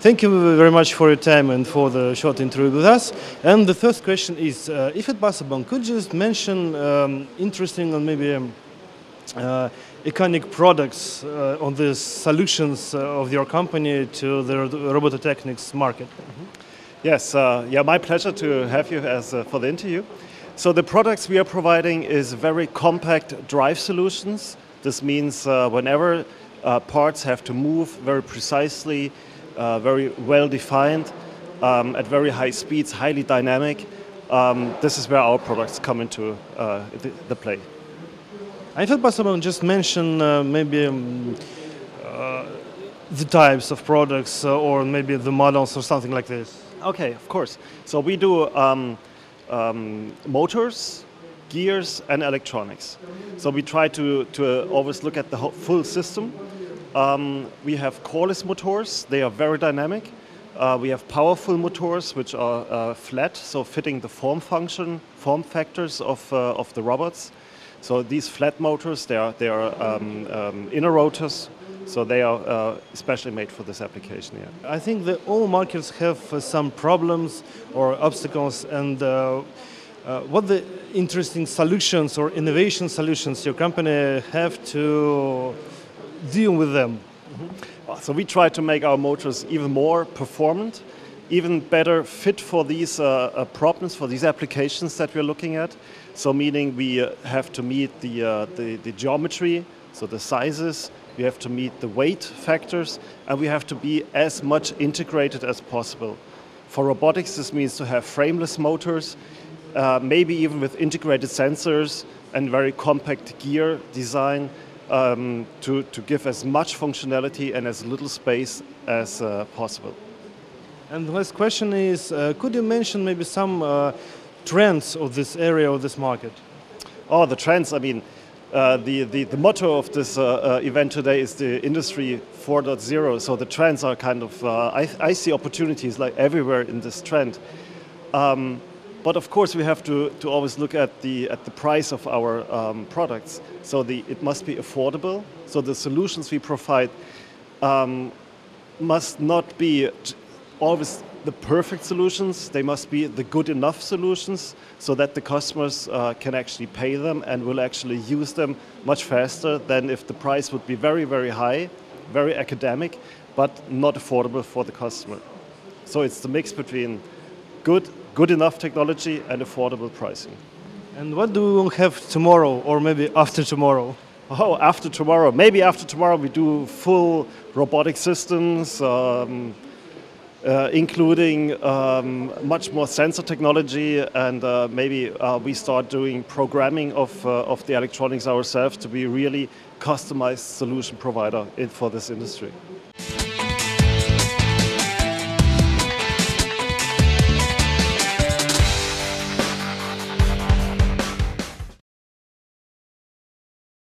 Thank you very much for your time and for the short interview with us. And the first question is, uh, if it's possible, could you just mention um, interesting and maybe um, uh, iconic products uh, on the solutions uh, of your company to the robototechnics market? Yes, uh, yeah, my pleasure to have you as uh, for the interview. So the products we are providing is very compact drive solutions. This means whenever parts have to move very precisely, uh, very well defined, um, at very high speeds, highly dynamic. Um, this is where our products come into uh, the, the play. I thought possible, just mention uh, maybe um, uh, the types of products uh, or maybe the models or something like this. Okay, of course. So we do um, um, motors, gears, and electronics. So we try to, to always look at the whole, full system. Um, we have coreless motors, they are very dynamic. Uh, we have powerful motors, which are uh, flat, so fitting the form function, form factors of, uh, of the robots. So these flat motors, they are, they are um, um, inner rotors, so they are uh, especially made for this application. Yeah. I think that all markets have uh, some problems or obstacles, and uh, uh, what the interesting solutions or innovation solutions your company have to deal with them. So we try to make our motors even more performant, even better fit for these uh, uh, problems, for these applications that we're looking at. So meaning we uh, have to meet the, uh, the, the geometry, so the sizes, we have to meet the weight factors, and we have to be as much integrated as possible. For robotics, this means to have frameless motors, uh, maybe even with integrated sensors and very compact gear design um, to, to give as much functionality and as little space as uh, possible. And the last question is, uh, could you mention maybe some uh, trends of this area of this market? Oh, the trends, I mean, uh, the, the, the motto of this uh, uh, event today is the industry 4.0. So the trends are kind of, uh, I, I see opportunities like everywhere in this trend. Um, but of course, we have to, to always look at the, at the price of our um, products. So the, it must be affordable. So the solutions we provide um, must not be always the perfect solutions. They must be the good enough solutions so that the customers uh, can actually pay them and will actually use them much faster than if the price would be very, very high, very academic, but not affordable for the customer. So it's the mix between good good enough technology and affordable pricing. And what do we have tomorrow or maybe after tomorrow? Oh, after tomorrow. Maybe after tomorrow we do full robotic systems, um, uh, including um, much more sensor technology, and uh, maybe uh, we start doing programming of, uh, of the electronics ourselves to be really customized solution provider in, for this industry.